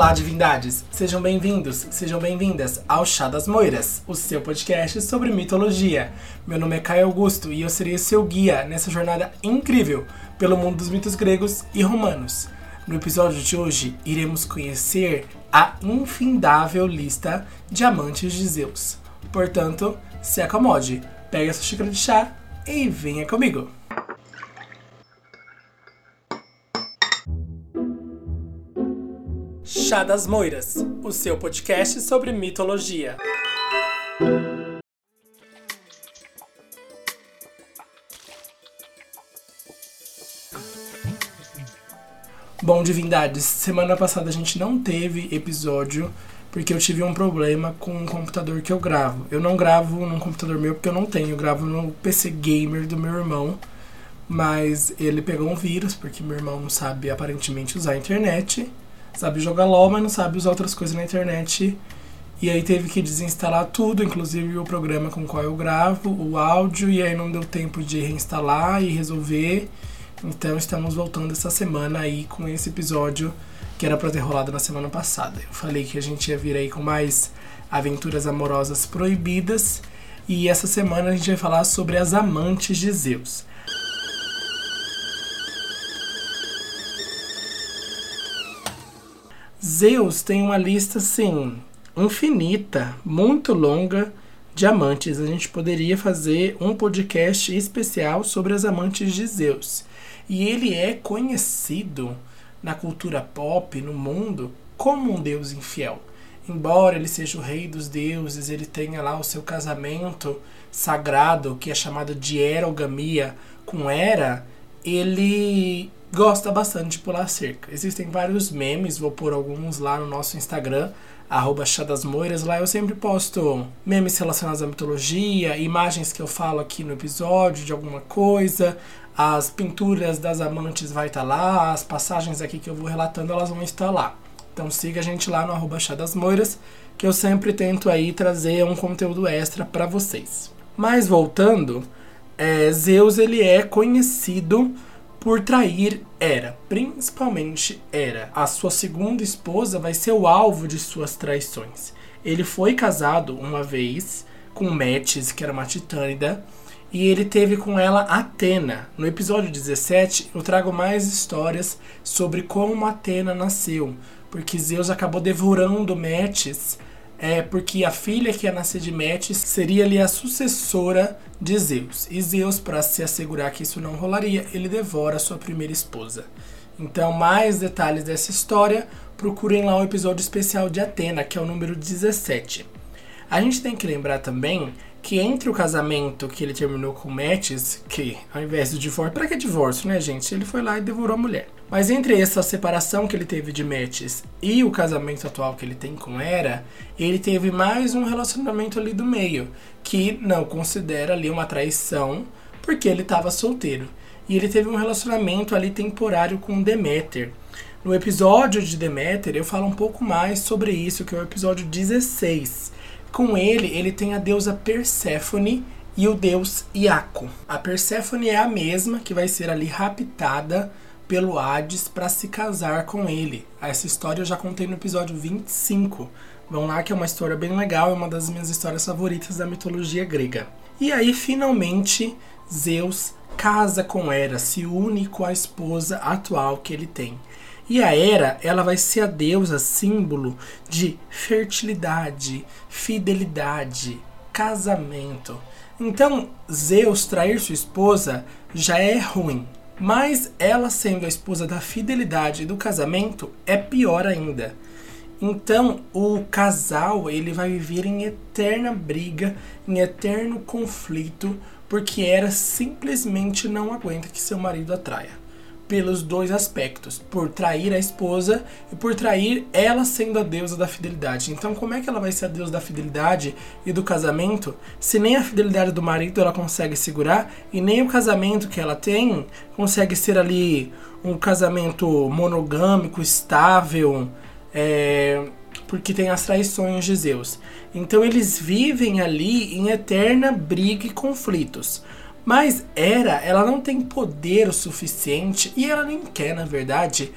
Olá, divindades! Sejam bem-vindos, sejam bem-vindas ao Chá das Moiras, o seu podcast sobre mitologia. Meu nome é Caio Augusto e eu serei seu guia nessa jornada incrível pelo mundo dos mitos gregos e romanos. No episódio de hoje, iremos conhecer a infindável lista de amantes de Zeus. Portanto, se acomode, pegue a sua xícara de chá e venha comigo! Chá das Moiras, o seu podcast sobre mitologia. Bom, divindades, semana passada a gente não teve episódio porque eu tive um problema com o computador que eu gravo. Eu não gravo num computador meu porque eu não tenho, eu gravo no PC gamer do meu irmão. Mas ele pegou um vírus porque meu irmão não sabe aparentemente usar a internet sabe jogar LOL, mas não sabe usar outras coisas na internet. E aí teve que desinstalar tudo, inclusive o programa com o qual eu gravo, o áudio, e aí não deu tempo de reinstalar e resolver. Então estamos voltando essa semana aí com esse episódio que era para ter rolado na semana passada. Eu falei que a gente ia vir aí com mais aventuras amorosas proibidas. E essa semana a gente vai falar sobre as amantes de Zeus. Zeus tem uma lista assim infinita, muito longa de amantes. A gente poderia fazer um podcast especial sobre as amantes de Zeus. E ele é conhecido na cultura pop, no mundo, como um deus infiel. Embora ele seja o rei dos deuses, ele tenha lá o seu casamento sagrado, que é chamado de erogamia com Hera, ele gosta bastante de pular cerca. Existem vários memes, vou pôr alguns lá no nosso Instagram, arroba. Lá eu sempre posto memes relacionados à mitologia, imagens que eu falo aqui no episódio de alguma coisa, as pinturas das amantes vai estar tá lá, as passagens aqui que eu vou relatando, elas vão estar lá. Então siga a gente lá no arroba que eu sempre tento aí trazer um conteúdo extra para vocês. Mas voltando, é, Zeus ele é conhecido por trair Hera, principalmente Hera. A sua segunda esposa vai ser o alvo de suas traições. Ele foi casado uma vez com Metis, que era uma titânida, e ele teve com ela Atena. No episódio 17, eu trago mais histórias sobre como Atena nasceu, porque Zeus acabou devorando Metis é porque a filha que ia nascer de Metis seria ali a sucessora de Zeus. E Zeus, para se assegurar que isso não rolaria, ele devora sua primeira esposa. Então, mais detalhes dessa história, procurem lá o episódio especial de Atena, que é o número 17. A gente tem que lembrar também que entre o casamento que ele terminou com Metis, que ao invés do divórcio, para que divórcio, né, gente? Ele foi lá e devorou a mulher. Mas entre essa separação que ele teve de Metis e o casamento atual que ele tem com Hera, ele teve mais um relacionamento ali do meio, que não considera ali uma traição, porque ele estava solteiro. E ele teve um relacionamento ali temporário com Deméter. No episódio de Deméter, eu falo um pouco mais sobre isso, que é o episódio 16 com ele, ele tem a deusa Perséfone e o deus Iaco. A Perséfone é a mesma que vai ser ali raptada pelo Hades para se casar com ele. Essa história eu já contei no episódio 25. Vão lá que é uma história bem legal, é uma das minhas histórias favoritas da mitologia grega. E aí finalmente Zeus casa com Hera, se une com a esposa atual que ele tem. E a Hera, ela vai ser a deusa símbolo de fertilidade, fidelidade, casamento. Então, Zeus trair sua esposa já é ruim, mas ela sendo a esposa da fidelidade e do casamento é pior ainda. Então, o casal, ele vai viver em eterna briga, em eterno conflito, porque Hera simplesmente não aguenta que seu marido a traia pelos dois aspectos, por trair a esposa e por trair ela sendo a deusa da fidelidade. Então, como é que ela vai ser a deusa da fidelidade e do casamento se nem a fidelidade do marido ela consegue segurar e nem o casamento que ela tem consegue ser ali um casamento monogâmico, estável, é, porque tem as traições de Zeus. Então, eles vivem ali em eterna briga e conflitos. Mas Hera, ela não tem poder o suficiente e ela nem quer, na verdade,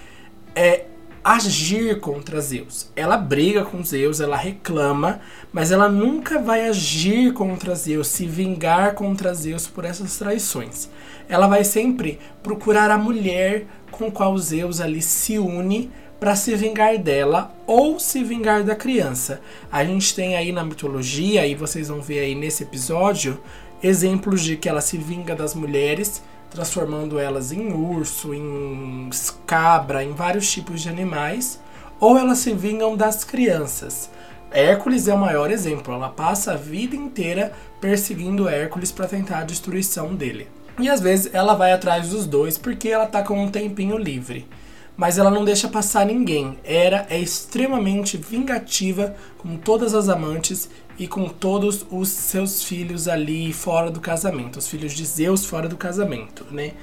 é agir contra Zeus. Ela briga com Zeus, ela reclama, mas ela nunca vai agir contra Zeus, se vingar contra Zeus por essas traições. Ela vai sempre procurar a mulher com qual Zeus ali se une para se vingar dela ou se vingar da criança. A gente tem aí na mitologia, e vocês vão ver aí nesse episódio, exemplos de que ela se vinga das mulheres transformando elas em urso, em cabra, em vários tipos de animais, ou elas se vingam das crianças. Hércules é o maior exemplo, ela passa a vida inteira perseguindo Hércules para tentar a destruição dele. E às vezes ela vai atrás dos dois porque ela tá com um tempinho livre mas ela não deixa passar ninguém. Hera é extremamente vingativa com todas as amantes e com todos os seus filhos ali fora do casamento, os filhos de Zeus fora do casamento, né?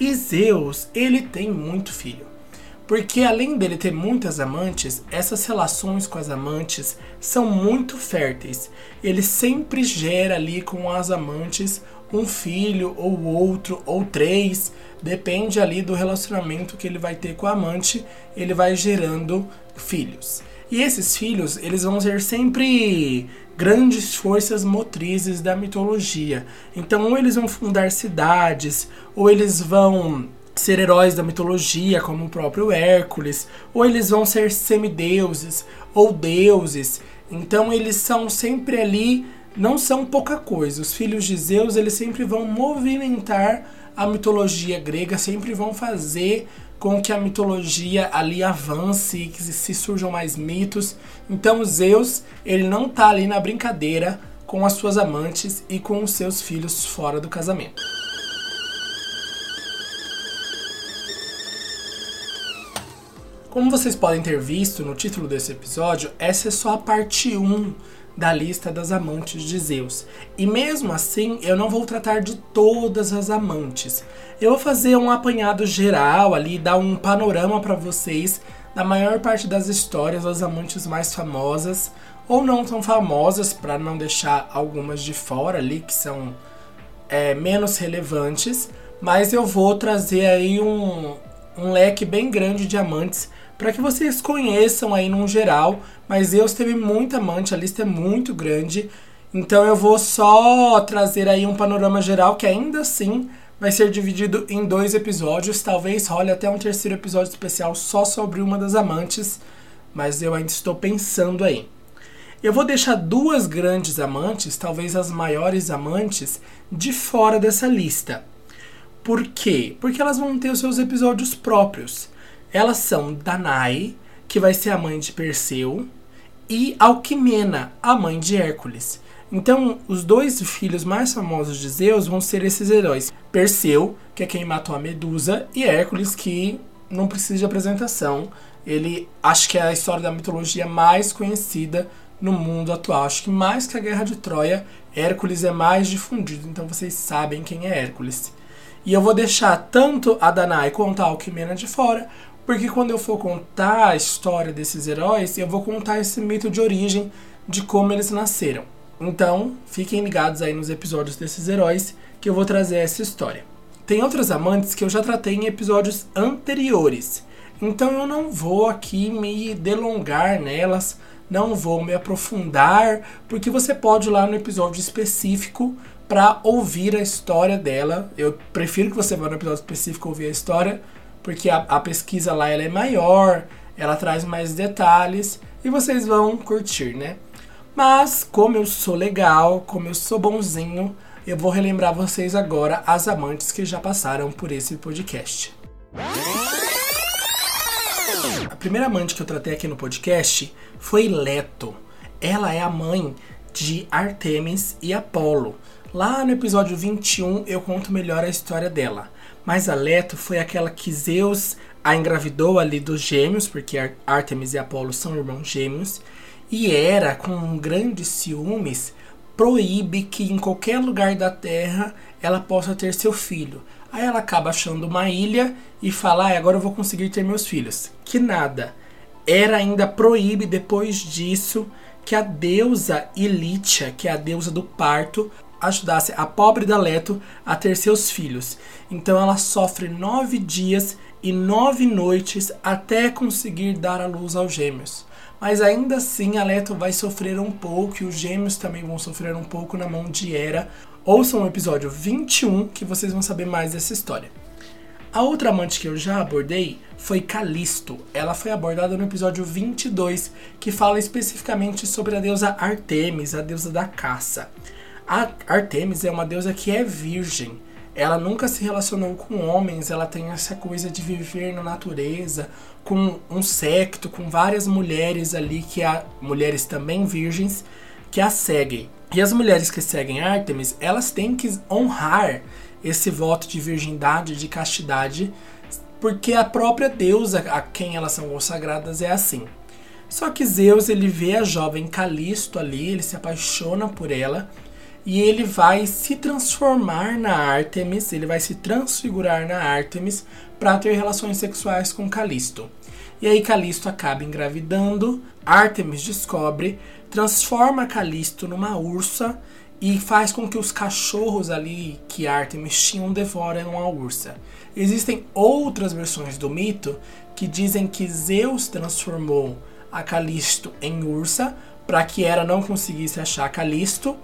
E Zeus, ele tem muito filho. Porque além dele ter muitas amantes, essas relações com as amantes são muito férteis. Ele sempre gera ali com as amantes um filho ou outro ou três, depende ali do relacionamento que ele vai ter com a amante, ele vai gerando filhos. E esses filhos, eles vão ser sempre grandes forças motrizes da mitologia. Então, ou eles vão fundar cidades, ou eles vão ser heróis da mitologia, como o próprio Hércules, ou eles vão ser semideuses ou deuses. Então, eles são sempre ali não são pouca coisa. Os filhos de Zeus, eles sempre vão movimentar a mitologia grega, sempre vão fazer com que a mitologia ali avance, que se surjam mais mitos. Então Zeus, ele não tá ali na brincadeira com as suas amantes e com os seus filhos fora do casamento. Como vocês podem ter visto no título desse episódio, essa é só a parte 1 da lista das amantes de Zeus. E mesmo assim, eu não vou tratar de todas as amantes. Eu vou fazer um apanhado geral ali, dar um panorama para vocês da maior parte das histórias das amantes mais famosas ou não tão famosas, para não deixar algumas de fora ali que são é, menos relevantes. Mas eu vou trazer aí um, um leque bem grande de amantes para que vocês conheçam aí num geral. Mas Zeus teve muita amante, a lista é muito grande. Então eu vou só trazer aí um panorama geral que ainda assim vai ser dividido em dois episódios. Talvez role até um terceiro episódio especial só sobre uma das amantes, mas eu ainda estou pensando aí. Eu vou deixar duas grandes amantes, talvez as maiores amantes, de fora dessa lista. Por quê? Porque elas vão ter os seus episódios próprios. Elas são Danae, que vai ser a mãe de Perseu, e Alquimena, a mãe de Hércules. Então, os dois filhos mais famosos de Zeus vão ser esses heróis: Perseu, que é quem matou a Medusa, e Hércules, que não precisa de apresentação. Ele acho que é a história da mitologia mais conhecida no mundo atual. Acho que mais que a Guerra de Troia, Hércules é mais difundido, então vocês sabem quem é Hércules. E eu vou deixar tanto a Danae quanto a Alquimena de fora, porque quando eu for contar a história desses heróis, eu vou contar esse mito de origem de como eles nasceram. Então, fiquem ligados aí nos episódios desses heróis que eu vou trazer essa história. Tem outras amantes que eu já tratei em episódios anteriores. Então eu não vou aqui me delongar nelas, não vou me aprofundar, porque você pode ir lá no episódio específico para ouvir a história dela. Eu prefiro que você vá no episódio específico ouvir a história porque a, a pesquisa lá ela é maior, ela traz mais detalhes e vocês vão curtir, né? Mas como eu sou legal, como eu sou bonzinho, eu vou relembrar vocês agora as amantes que já passaram por esse podcast. A primeira amante que eu tratei aqui no podcast foi Leto. Ela é a mãe de Artemis e Apolo. Lá no episódio 21 eu conto melhor a história dela. Mas a Leto foi aquela que Zeus a engravidou ali dos gêmeos, porque Artemis e Apolo são irmãos gêmeos, e era com grandes ciúmes proíbe que em qualquer lugar da Terra ela possa ter seu filho. Aí ela acaba achando uma ilha e fala: ah, agora eu vou conseguir ter meus filhos. Que nada. Era ainda proíbe depois disso que a deusa Ilítia, que é a deusa do parto, ajudasse a pobre da Leto a ter seus filhos. Então ela sofre nove dias e nove noites até conseguir dar a luz aos gêmeos. Mas ainda assim a Leto vai sofrer um pouco e os gêmeos também vão sofrer um pouco na mão de Hera. Ouçam o episódio 21 que vocês vão saber mais dessa história. A outra amante que eu já abordei foi Calisto. Ela foi abordada no episódio 22, que fala especificamente sobre a deusa Artemis, a deusa da caça. A Artemis é uma deusa que é virgem. Ela nunca se relacionou com homens, ela tem essa coisa de viver na natureza, com um secto, com várias mulheres ali, que há mulheres também virgens, que a seguem. E as mulheres que seguem Artemis, elas têm que honrar esse voto de virgindade, de castidade, porque a própria deusa a quem elas são consagradas é assim. Só que Zeus ele vê a jovem Calisto ali, ele se apaixona por ela e ele vai se transformar na Artemis, ele vai se transfigurar na Artemis para ter relações sexuais com Calisto. E aí Calisto acaba engravidando, Artemis descobre, transforma Calisto numa ursa e faz com que os cachorros ali que Artemis tinham devorem a ursa. Existem outras versões do mito que dizem que Zeus transformou a Calisto em ursa para que Hera não conseguisse achar Calisto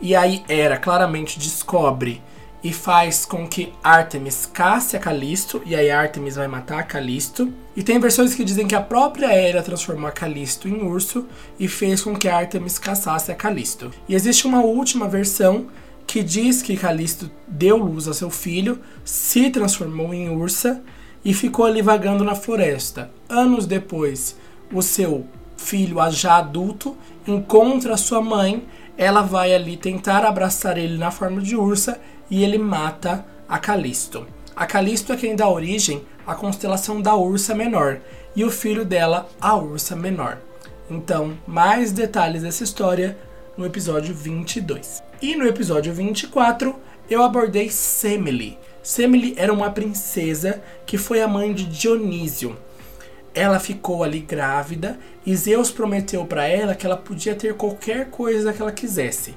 e aí Hera claramente descobre e faz com que Artemis casse a Calisto, e aí Artemis vai matar a Calisto. E tem versões que dizem que a própria Hera transformou a Calisto em urso e fez com que Artemis caçasse a Calisto. E existe uma última versão que diz que Calisto deu luz a seu filho, se transformou em ursa e ficou ali vagando na floresta. Anos depois, o seu filho, já adulto, encontra sua mãe ela vai ali tentar abraçar ele na forma de ursa e ele mata a Calisto. A Calisto é quem dá origem à constelação da Ursa Menor e o filho dela, a Ursa Menor. Então, mais detalhes dessa história no episódio 22. E no episódio 24, eu abordei Semele. Semele era uma princesa que foi a mãe de Dionísio, ela ficou ali grávida e Zeus prometeu para ela que ela podia ter qualquer coisa que ela quisesse.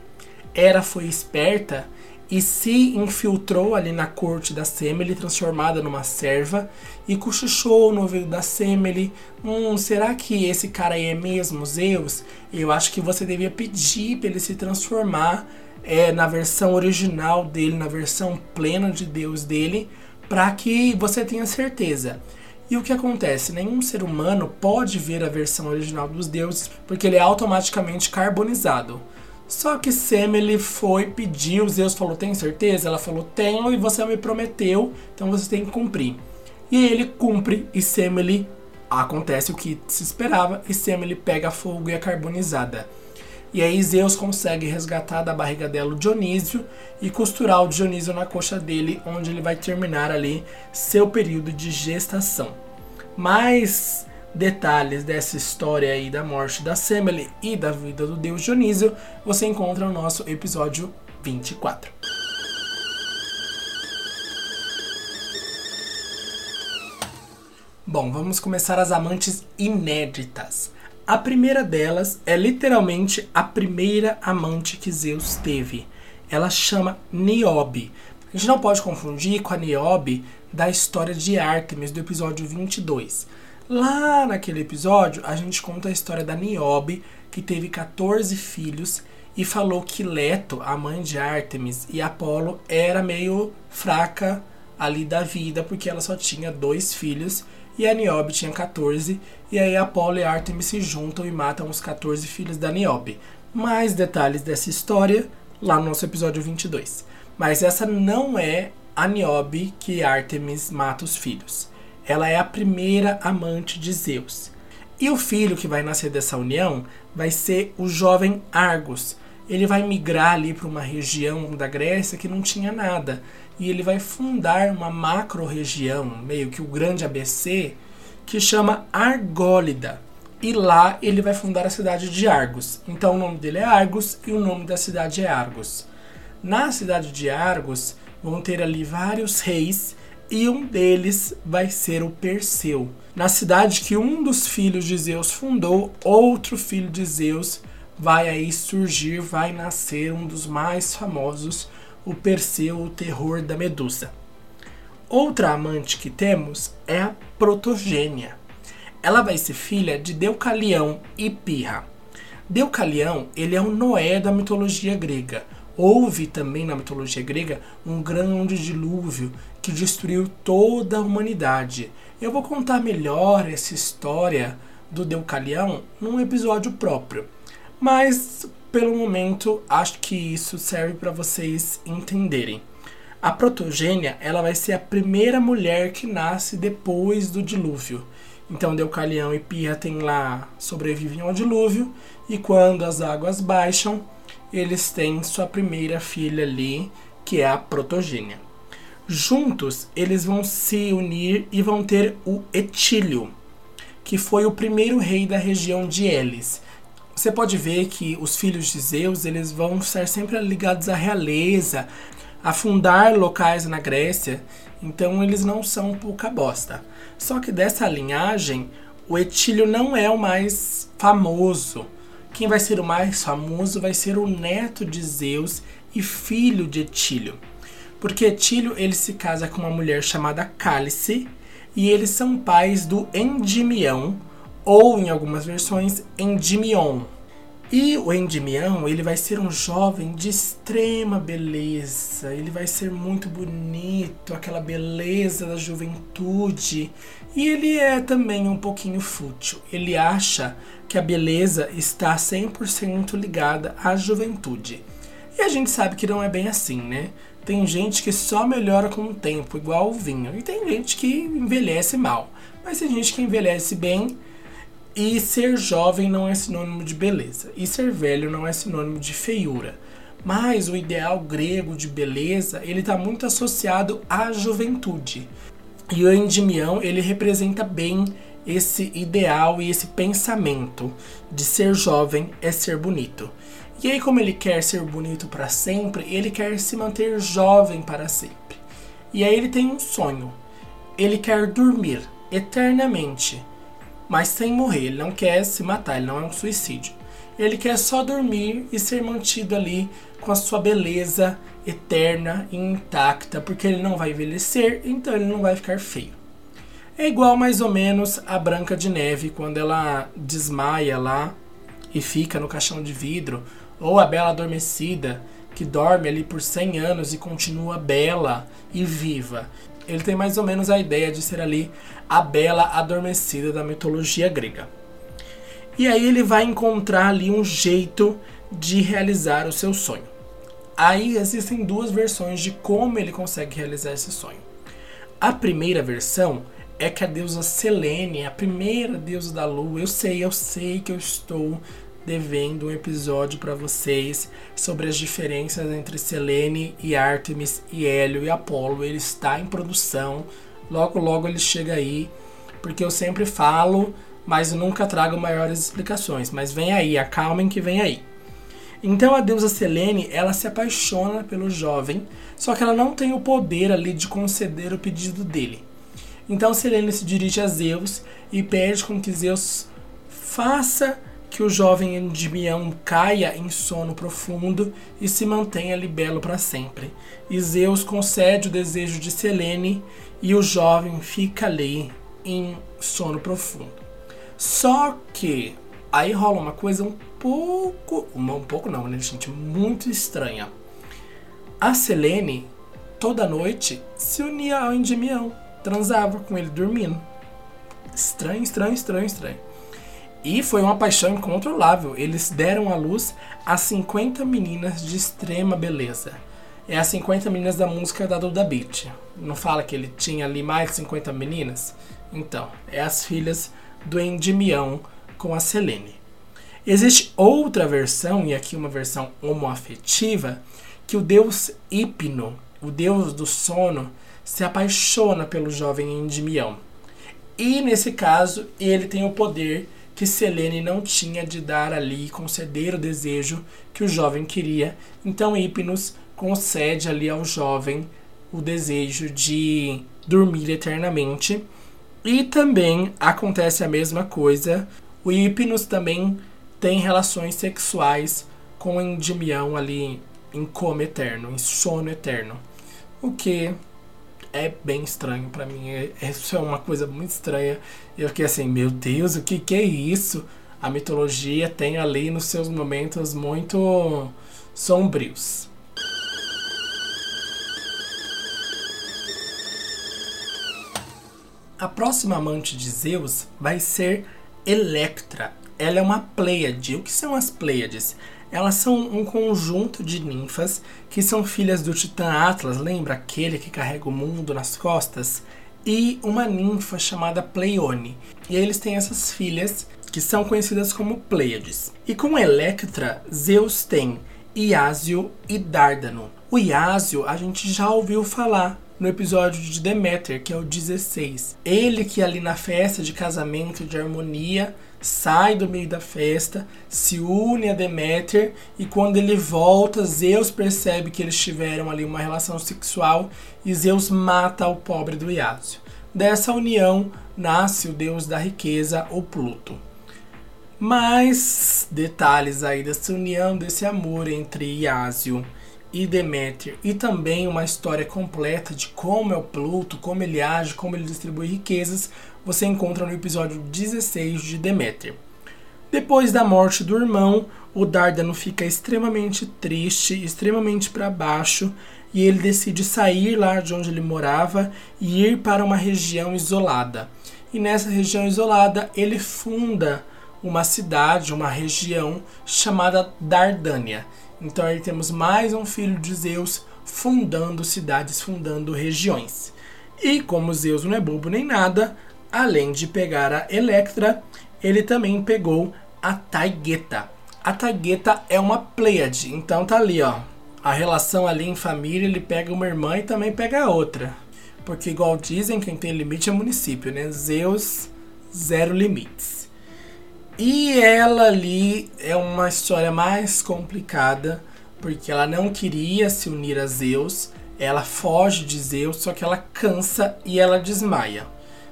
Hera foi esperta e se infiltrou ali na corte da Semele, transformada numa serva, e cochichou no ouvido da Semele: Hum, será que esse cara aí é mesmo Zeus? Eu acho que você devia pedir para ele se transformar é, na versão original dele, na versão plena de Deus dele, para que você tenha certeza. E o que acontece? Nenhum ser humano pode ver a versão original dos deuses porque ele é automaticamente carbonizado. Só que Semele foi pedir, Zeus falou: Tem certeza? Ela falou: Tenho e você me prometeu, então você tem que cumprir. E ele cumpre e Semele acontece o que se esperava e Semele pega fogo e é carbonizada. E aí Zeus consegue resgatar da barriga dela o Dionísio e costurar o Dionísio na coxa dele, onde ele vai terminar ali seu período de gestação. Mais detalhes dessa história aí da morte da Semele e da vida do deus Dionísio você encontra no nosso episódio 24. Bom, vamos começar as amantes inéditas. A primeira delas é literalmente a primeira amante que Zeus teve. Ela chama Niobe. A gente não pode confundir com a Niobe da história de Artemis do episódio 22. Lá naquele episódio, a gente conta a história da Niobe, que teve 14 filhos e falou que Leto, a mãe de Artemis, e Apolo era meio fraca ali da vida, porque ela só tinha dois filhos e a Niobe tinha 14, e aí Apolo e Artemis se juntam e matam os 14 filhos da Niobe. Mais detalhes dessa história lá no nosso episódio 22. Mas essa não é a Niobe que Artemis mata os filhos. Ela é a primeira amante de Zeus. E o filho que vai nascer dessa união vai ser o jovem Argos. Ele vai migrar ali para uma região da Grécia que não tinha nada e ele vai fundar uma macro-região, meio que o grande ABC, que chama Argólida. E lá ele vai fundar a cidade de Argos. Então o nome dele é Argos e o nome da cidade é Argos. Na cidade de Argos vão ter ali vários reis e um deles vai ser o Perseu. Na cidade que um dos filhos de Zeus fundou, outro filho de Zeus vai aí surgir, vai nascer um dos mais famosos o Perseu, o terror da Medusa. Outra amante que temos é a Protogênia. Ela vai ser filha de Deucalião e Pirra. Deucalião, ele é o Noé da mitologia grega. Houve também na mitologia grega um grande dilúvio que destruiu toda a humanidade. Eu vou contar melhor essa história do Deucalião num episódio próprio. Mas pelo momento acho que isso serve para vocês entenderem. A protogênia, ela vai ser a primeira mulher que nasce depois do dilúvio. Então Deucalião e Pia têm lá, sobrevivem ao dilúvio, e quando as águas baixam, eles têm sua primeira filha ali, que é a protogênia. Juntos, eles vão se unir e vão ter o Etílio, que foi o primeiro rei da região de Elis. Você pode ver que os filhos de Zeus, eles vão estar sempre ligados à realeza, a fundar locais na Grécia, então eles não são pouca bosta. Só que dessa linhagem, o Etílio não é o mais famoso. Quem vai ser o mais famoso vai ser o neto de Zeus e filho de Etílio. Porque Etílio ele se casa com uma mulher chamada Cálice e eles são pais do Endimião, ou em algumas versões, Endimion. E o Endymion, ele vai ser um jovem de extrema beleza, ele vai ser muito bonito, aquela beleza da juventude. E ele é também um pouquinho fútil. Ele acha que a beleza está 100% ligada à juventude. E a gente sabe que não é bem assim, né? Tem gente que só melhora com o tempo, igual o vinho, e tem gente que envelhece mal. Mas tem gente que envelhece bem e ser jovem não é sinônimo de beleza, e ser velho não é sinônimo de feiura. Mas o ideal grego de beleza, ele está muito associado à juventude. E o Endymion, ele representa bem esse ideal e esse pensamento de ser jovem é ser bonito. E aí, como ele quer ser bonito para sempre, ele quer se manter jovem para sempre. E aí ele tem um sonho. Ele quer dormir eternamente mas sem morrer. Ele não quer se matar, ele não é um suicídio. Ele quer só dormir e ser mantido ali com a sua beleza eterna e intacta, porque ele não vai envelhecer, então ele não vai ficar feio. É igual mais ou menos a Branca de Neve quando ela desmaia lá e fica no caixão de vidro, ou a Bela Adormecida que dorme ali por 100 anos e continua bela e viva ele tem mais ou menos a ideia de ser ali a bela adormecida da mitologia grega. E aí ele vai encontrar ali um jeito de realizar o seu sonho. Aí existem duas versões de como ele consegue realizar esse sonho. A primeira versão é que a deusa Selene, a primeira deusa da lua, eu sei, eu sei que eu estou devendo um episódio para vocês sobre as diferenças entre Selene e Artemis e Hélio e Apolo. Ele está em produção. Logo, logo ele chega aí, porque eu sempre falo, mas nunca trago maiores explicações. Mas vem aí, acalmem que vem aí. Então a deusa Selene, ela se apaixona pelo jovem, só que ela não tem o poder ali de conceder o pedido dele. Então Selene se dirige a Zeus e pede com que Zeus faça que o jovem Endymion caia em sono profundo e se mantenha libelo para sempre. E Zeus concede o desejo de Selene e o jovem fica ali em sono profundo. Só que aí rola uma coisa um pouco, uma, um pouco não, né, gente, muito estranha. A Selene toda noite se unia ao Endymion, transava com ele dormindo. Estranho, estranho, estranho, estranho. E foi uma paixão incontrolável. Eles deram à luz a 50 meninas de extrema beleza. É as 50 meninas da música da Duda Beat. Não fala que ele tinha ali mais de 50 meninas? Então, é as filhas do Endymion com a Selene. Existe outra versão, e aqui uma versão homoafetiva, que o deus Hipno, o deus do sono, se apaixona pelo jovem Endymion. E nesse caso, ele tem o poder que Selene não tinha de dar ali conceder o desejo que o jovem queria. Então Hipnos concede ali ao jovem o desejo de dormir eternamente. E também acontece a mesma coisa. O Hipnos também tem relações sexuais com Endymion ali em coma eterno, em sono eterno. O que é bem estranho para mim. É, isso é uma coisa muito estranha. Eu fiquei assim, meu Deus, o que, que é isso? A mitologia tem ali nos seus momentos muito sombrios. A próxima amante de Zeus vai ser Electra. Ela é uma Pleiade. O que são as Pleiades? Elas são um conjunto de ninfas que são filhas do Titã Atlas, lembra aquele que carrega o mundo nas costas? E uma ninfa chamada Pleione. E eles têm essas filhas que são conhecidas como Pleiades. E com Electra, Zeus tem Iásio e Dárdano. O Iásio a gente já ouviu falar, no episódio de Deméter, que é o 16. Ele que ali na festa de casamento de harmonia sai do meio da festa, se une a Deméter e quando ele volta, Zeus percebe que eles tiveram ali uma relação sexual e Zeus mata o pobre do Iásio. Dessa união nasce o deus da riqueza, o Pluto. Mais detalhes aí dessa união, desse amor entre Iásio e Deméter, e também uma história completa de como é o Pluto, como ele age, como ele distribui riquezas, você encontra no episódio 16 de Deméter. Depois da morte do irmão, o Dárdano fica extremamente triste, extremamente para baixo, e ele decide sair lá de onde ele morava e ir para uma região isolada. E nessa região isolada, ele funda uma cidade, uma região chamada Dardânia. Então aí temos mais um filho de Zeus fundando cidades, fundando regiões. E como Zeus não é bobo nem nada, além de pegar a Electra, ele também pegou a Taigeta. A Taigeta é uma Pleiade, então tá ali, ó. A relação ali em família, ele pega uma irmã e também pega a outra. Porque igual dizem, quem tem limite é município, né? Zeus, zero limites. E ela ali é uma história mais complicada, porque ela não queria se unir a Zeus, ela foge de Zeus, só que ela cansa e ela desmaia.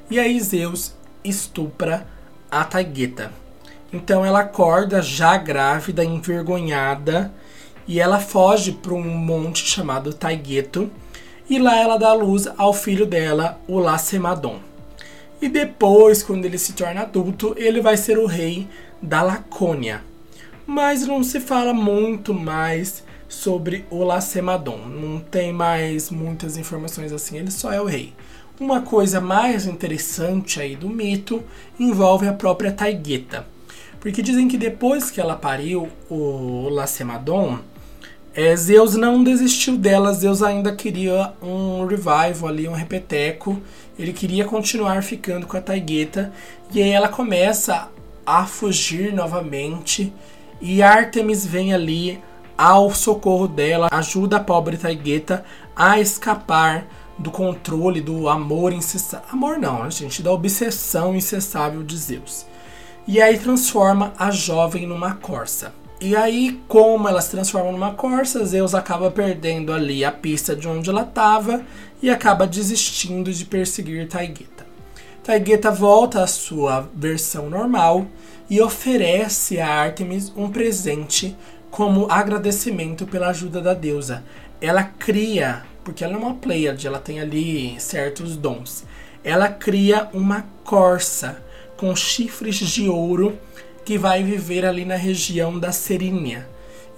E aí Zeus estupra a Taigueta. Então ela acorda já grávida, envergonhada, e ela foge para um monte chamado Taigueto, e lá ela dá luz ao filho dela, o Lacemadon. E depois, quando ele se torna adulto, ele vai ser o rei da Lacônia. Mas não se fala muito mais sobre o Lacemadon. Não tem mais muitas informações assim, ele só é o rei. Uma coisa mais interessante aí do mito envolve a própria Taigueta. Porque dizem que depois que ela pariu o Lacemadon, é, Zeus não desistiu dela, Zeus ainda queria um revival ali, um repeteco. Ele queria continuar ficando com a Taigueta. E aí ela começa a fugir novamente. E Artemis vem ali ao socorro dela, ajuda a pobre Taigueta a escapar do controle, do amor incessável. Amor não, né, gente, da obsessão incessável de Zeus. E aí transforma a jovem numa corça. E aí, como ela se transforma numa corça, Zeus acaba perdendo ali a pista de onde ela estava e acaba desistindo de perseguir Taigueta. Taigueta volta à sua versão normal e oferece a Artemis um presente como agradecimento pela ajuda da deusa. Ela cria, porque ela é uma Pleiade, ela tem ali certos dons. Ela cria uma corça com chifres de ouro que vai viver ali na região da Serínia.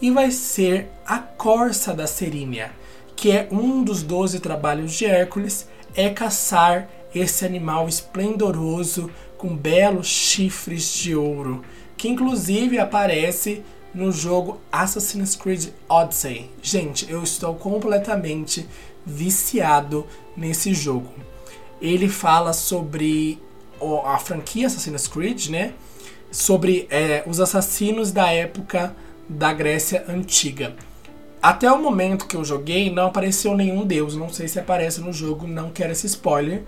E vai ser a corça da Serínia, que é um dos doze trabalhos de Hércules, é caçar esse animal esplendoroso com belos chifres de ouro, que inclusive aparece no jogo Assassin's Creed Odyssey. Gente, eu estou completamente viciado nesse jogo. Ele fala sobre a franquia Assassin's Creed, né? sobre é, os assassinos da época da Grécia Antiga. Até o momento que eu joguei, não apareceu nenhum deus. Não sei se aparece no jogo, não quero esse spoiler.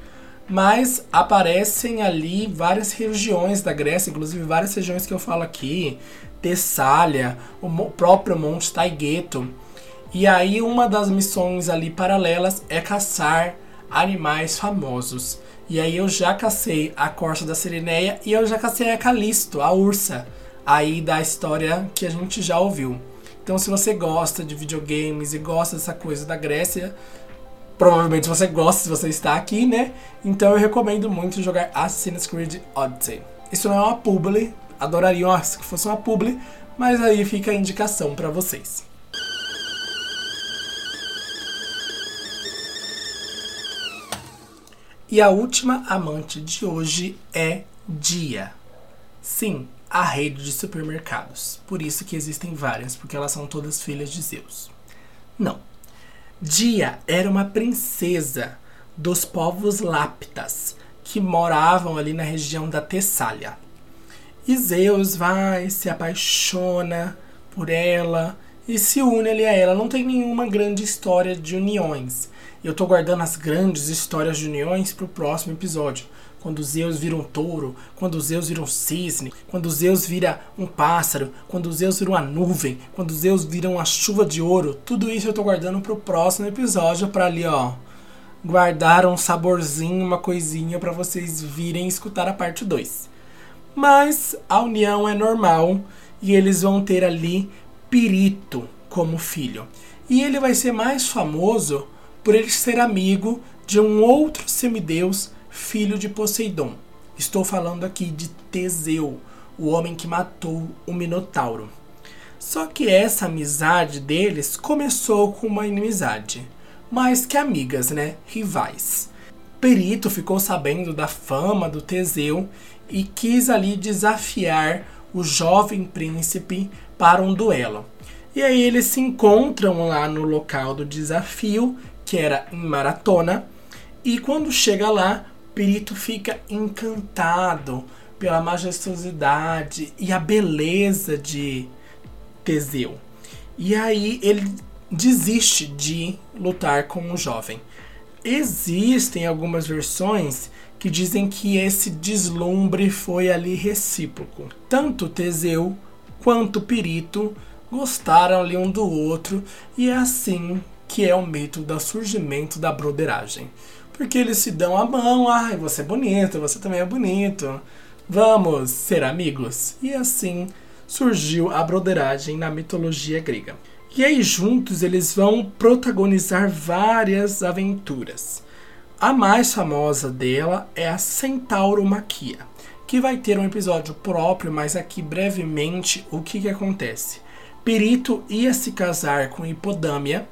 Mas aparecem ali várias regiões da Grécia, inclusive várias regiões que eu falo aqui. Tessália, o próprio Monte Taigeto. E aí uma das missões ali paralelas é caçar animais famosos. E aí eu já cacei a Corsa da Sirineia e eu já cacei a Calisto, a ursa, aí da história que a gente já ouviu. Então se você gosta de videogames e gosta dessa coisa da Grécia, provavelmente você gosta se você está aqui, né? Então eu recomendo muito jogar Assassin's Creed Odyssey. Isso não é uma publi, adoraria que fosse uma publi, mas aí fica a indicação para vocês. E a última amante de hoje é Dia. Sim, a rede de supermercados. Por isso que existem várias, porque elas são todas filhas de Zeus. Não. Dia era uma princesa dos povos láptas que moravam ali na região da Tessália. E Zeus vai, se apaixona por ela e se une ali a ela. Não tem nenhuma grande história de uniões. Eu tô guardando as grandes histórias de uniões pro próximo episódio. Quando Zeus vira um touro, quando Zeus vira um cisne, quando Zeus vira um pássaro, quando Zeus vira uma nuvem, quando Zeus vira uma chuva de ouro, tudo isso eu tô guardando pro próximo episódio para ali, ó, guardar um saborzinho, uma coisinha para vocês virem escutar a parte 2. Mas a união é normal e eles vão ter ali Pirito como filho. E ele vai ser mais famoso por ele ser amigo de um outro semideus, filho de Poseidon. Estou falando aqui de Teseu, o homem que matou o Minotauro. Só que essa amizade deles começou com uma inimizade, mais que amigas, né? Rivais. Perito ficou sabendo da fama do Teseu e quis ali desafiar o jovem príncipe para um duelo. E aí eles se encontram lá no local do desafio que era em maratona. E quando chega lá, Perito fica encantado pela majestosidade e a beleza de Teseu. E aí ele desiste de lutar com o jovem. Existem algumas versões que dizem que esse deslumbre foi ali recíproco. Tanto Teseu quanto Pirito gostaram ali um do outro e é assim que é o mito do surgimento da broderagem. Porque eles se dão a mão, ai, você é bonito, você também é bonito, vamos ser amigos. E assim surgiu a broderagem na mitologia grega. E aí juntos eles vão protagonizar várias aventuras. A mais famosa dela é a Centauromaquia, que vai ter um episódio próprio, mas aqui brevemente o que, que acontece. Perito ia se casar com Hipodâmia,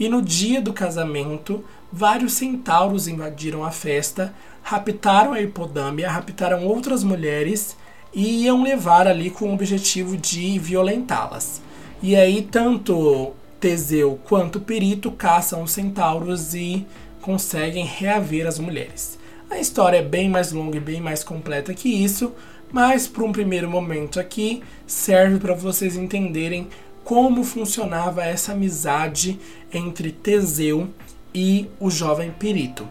e no dia do casamento, vários centauros invadiram a festa, raptaram a hipodâmia, raptaram outras mulheres e iam levar ali com o objetivo de violentá-las. E aí, tanto Teseu quanto Perito caçam os centauros e conseguem reaver as mulheres. A história é bem mais longa e bem mais completa que isso, mas para um primeiro momento aqui serve para vocês entenderem como funcionava essa amizade entre Teseu e o jovem Perito.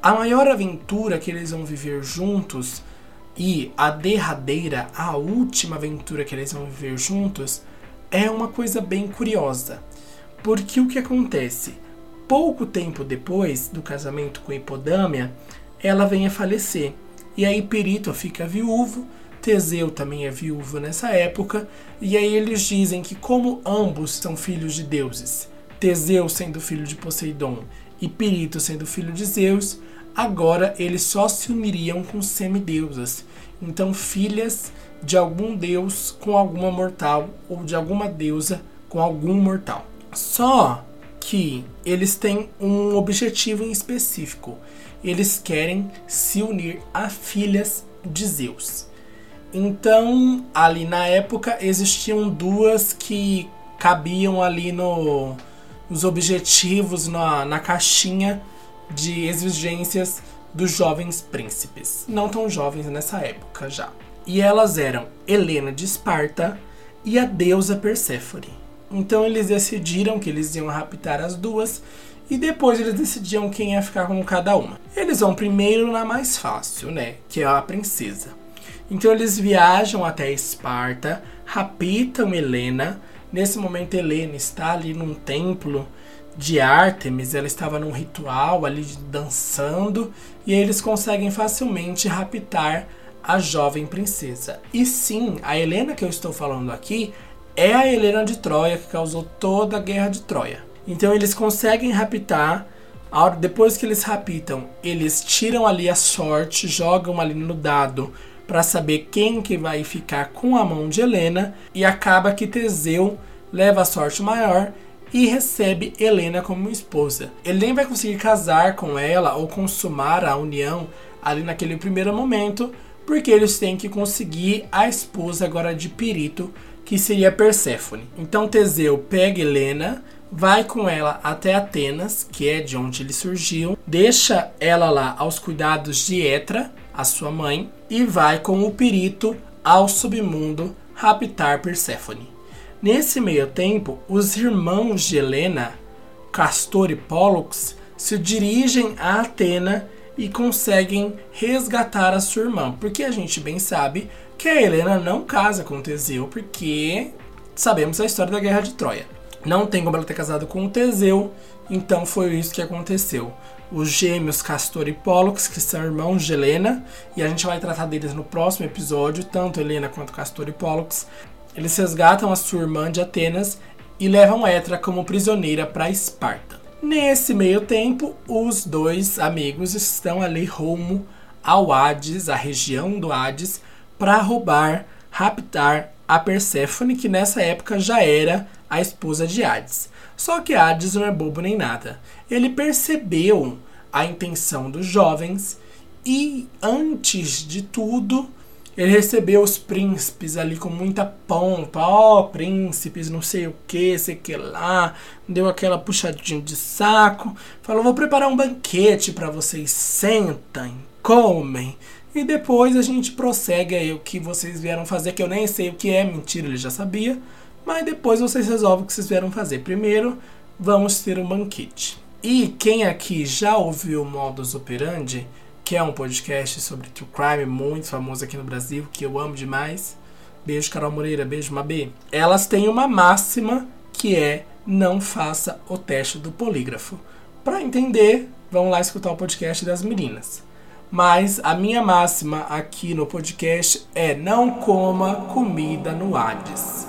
A maior aventura que eles vão viver juntos e a derradeira, a última aventura que eles vão viver juntos, é uma coisa bem curiosa. Porque o que acontece? Pouco tempo depois do casamento com Hipodâmia, ela vem a falecer. E aí Perito fica viúvo Teseu também é viúvo nessa época, e aí eles dizem que, como ambos são filhos de deuses, Teseu sendo filho de Poseidon e Pirito sendo filho de Zeus, agora eles só se uniriam com semideusas. Então, filhas de algum deus com alguma mortal ou de alguma deusa com algum mortal. Só que eles têm um objetivo em específico. Eles querem se unir a filhas de Zeus. Então, ali na época existiam duas que cabiam ali no, nos objetivos, na, na caixinha de exigências dos jovens príncipes. Não tão jovens nessa época já. E elas eram Helena de Esparta e a deusa Perséfone. Então eles decidiram que eles iam raptar as duas e depois eles decidiam quem ia ficar com cada uma. Eles vão primeiro na mais fácil, né? Que é a princesa. Então eles viajam até Esparta, raptam Helena. Nesse momento, Helena está ali num templo de Ártemis, ela estava num ritual ali dançando, e eles conseguem facilmente raptar a jovem princesa. E sim, a Helena que eu estou falando aqui é a Helena de Troia que causou toda a guerra de Troia. Então eles conseguem raptar depois que eles raptam, eles tiram ali a sorte, jogam ali no dado para saber quem que vai ficar com a mão de Helena e acaba que Teseu leva a sorte maior e recebe Helena como esposa. Ele nem vai conseguir casar com ela ou consumar a união ali naquele primeiro momento, porque eles têm que conseguir a esposa agora de Pirito, que seria Perséfone. Então Teseu pega Helena, vai com ela até Atenas, que é de onde ele surgiu, deixa ela lá aos cuidados de Etra, a sua mãe, e vai com o Pirito ao submundo raptar Perséfone. Nesse meio tempo, os irmãos de Helena, Castor e Pollux, se dirigem a Atena e conseguem resgatar a sua irmã, porque a gente bem sabe que a Helena não casa com Teseu, porque sabemos a história da Guerra de Troia. Não tem como ela ter casado com o Teseu, então foi isso que aconteceu. Os gêmeos Castor e Pollux, que são irmãos de Helena, e a gente vai tratar deles no próximo episódio, tanto Helena quanto Castor e Pollux. Eles resgatam a sua irmã de Atenas e levam Etra como prisioneira para Esparta. Nesse meio tempo, os dois amigos estão ali rumo ao Hades, a região do Hades, para roubar, raptar a Perséfone, que nessa época já era a esposa de Hades. Só que Hades não é bobo nem nada. Ele percebeu a intenção dos jovens e, antes de tudo, ele recebeu os príncipes ali com muita pompa. Ó, oh, príncipes, não sei o que, sei que lá. Deu aquela puxadinha de saco. Falou: vou preparar um banquete para vocês. Sentem, comem. E depois a gente prossegue aí o que vocês vieram fazer, que eu nem sei o que é, mentira, ele já sabia. Mas depois vocês resolvem o que vocês vieram fazer. Primeiro, vamos ter um banquete. E quem aqui já ouviu o Modus Operandi, que é um podcast sobre true crime muito famoso aqui no Brasil, que eu amo demais. Beijo, Carol Moreira, beijo, Mabê. Elas têm uma máxima que é não faça o teste do polígrafo. Para entender, vamos lá escutar o podcast das meninas. Mas a minha máxima aqui no podcast é não coma comida no Hades.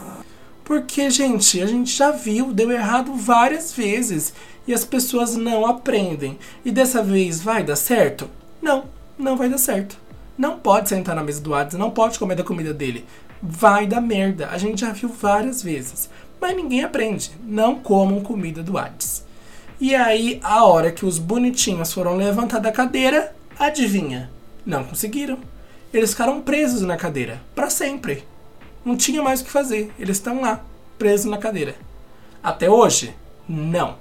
Porque, gente, a gente já viu, deu errado várias vezes e as pessoas não aprendem. E dessa vez vai dar certo? Não, não vai dar certo. Não pode sentar na mesa do Hades, não pode comer da comida dele. Vai dar merda. A gente já viu várias vezes. Mas ninguém aprende. Não comam comida do Hades. E aí, a hora que os bonitinhos foram levantar da cadeira, adivinha? Não conseguiram. Eles ficaram presos na cadeira. para sempre. Não tinha mais o que fazer. Eles estão lá, presos na cadeira. Até hoje? Não.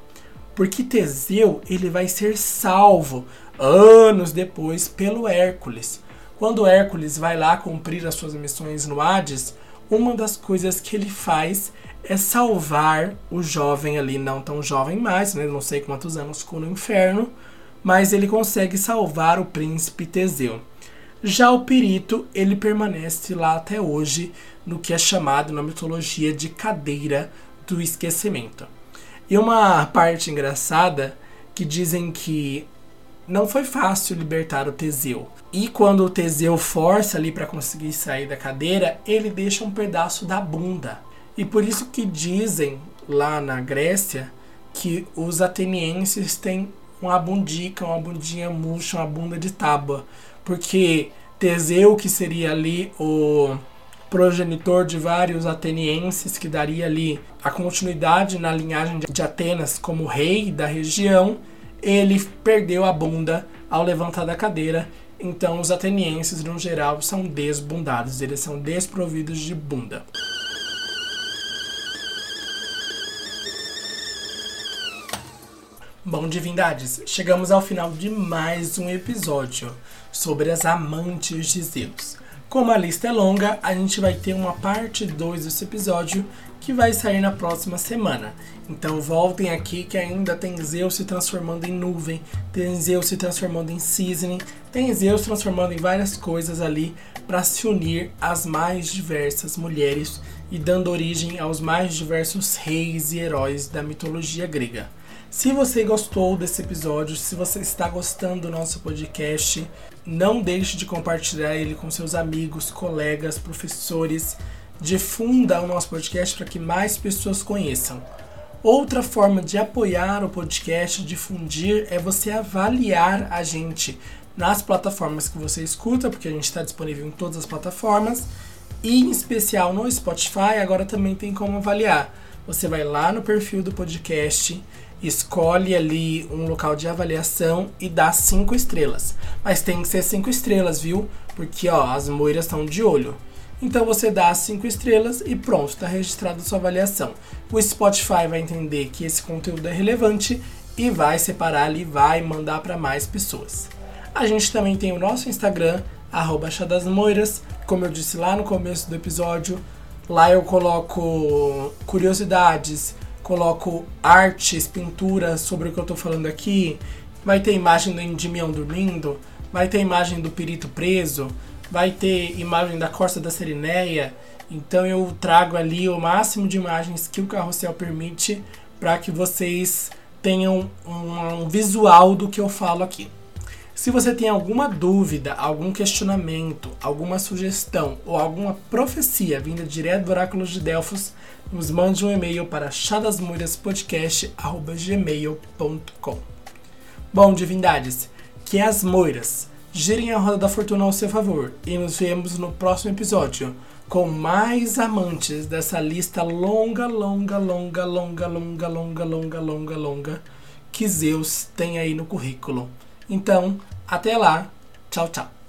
Porque Teseu, ele vai ser salvo anos depois pelo Hércules. Quando Hércules vai lá cumprir as suas missões no Hades, uma das coisas que ele faz é salvar o jovem ali, não tão jovem mais, né? não sei quantos anos ficou no inferno, mas ele consegue salvar o príncipe Teseu. Já o perito, ele permanece lá até hoje no que é chamado na mitologia de cadeira do esquecimento. E uma parte engraçada que dizem que não foi fácil libertar o Teseu. E quando o Teseu força ali para conseguir sair da cadeira, ele deixa um pedaço da bunda. E por isso que dizem lá na Grécia que os atenienses têm uma bundica, uma bundinha murcha, uma bunda de tábua. Porque Teseu, que seria ali o progenitor de vários atenienses, que daria ali a continuidade na linhagem de Atenas como rei da região, ele perdeu a bunda ao levantar da cadeira. Então, os atenienses, no geral, são desbundados, eles são desprovidos de bunda. Bom, divindades, chegamos ao final de mais um episódio sobre as amantes de Zeus. Como a lista é longa, a gente vai ter uma parte 2 desse episódio que vai sair na próxima semana. Então voltem aqui que ainda tem Zeus se transformando em nuvem, tem Zeus se transformando em cisne, tem Zeus transformando em várias coisas ali para se unir às mais diversas mulheres e dando origem aos mais diversos reis e heróis da mitologia grega. Se você gostou desse episódio, se você está gostando do nosso podcast, não deixe de compartilhar ele com seus amigos, colegas, professores. Difunda o nosso podcast para que mais pessoas conheçam. Outra forma de apoiar o podcast, difundir, é você avaliar a gente nas plataformas que você escuta, porque a gente está disponível em todas as plataformas, e em especial no Spotify, agora também tem como avaliar. Você vai lá no perfil do podcast, escolhe ali um local de avaliação e dá cinco estrelas. Mas tem que ser cinco estrelas, viu? Porque ó, as moiras estão de olho. Então você dá 5 estrelas e pronto, está registrada sua avaliação. O Spotify vai entender que esse conteúdo é relevante e vai separar ali, vai mandar para mais pessoas. A gente também tem o nosso Instagram, arroba Moiras, como eu disse lá no começo do episódio. Lá eu coloco curiosidades, coloco artes, pinturas sobre o que eu estou falando aqui. Vai ter imagem do Endimião dormindo, vai ter imagem do perito preso, vai ter imagem da Costa da Serineia. Então eu trago ali o máximo de imagens que o carrossel permite para que vocês tenham um, um visual do que eu falo aqui. Se você tem alguma dúvida, algum questionamento, alguma sugestão ou alguma profecia vinda direto do Oráculo de Delfos, nos mande um e-mail para chadasmoiraspodcast.gmail.com Bom, divindades, que as moiras girem a roda da fortuna ao seu favor e nos vemos no próximo episódio com mais amantes dessa lista longa, longa, longa, longa, longa, longa, longa, longa, longa que Zeus tem aí no currículo. Então, até lá. Tchau, tchau.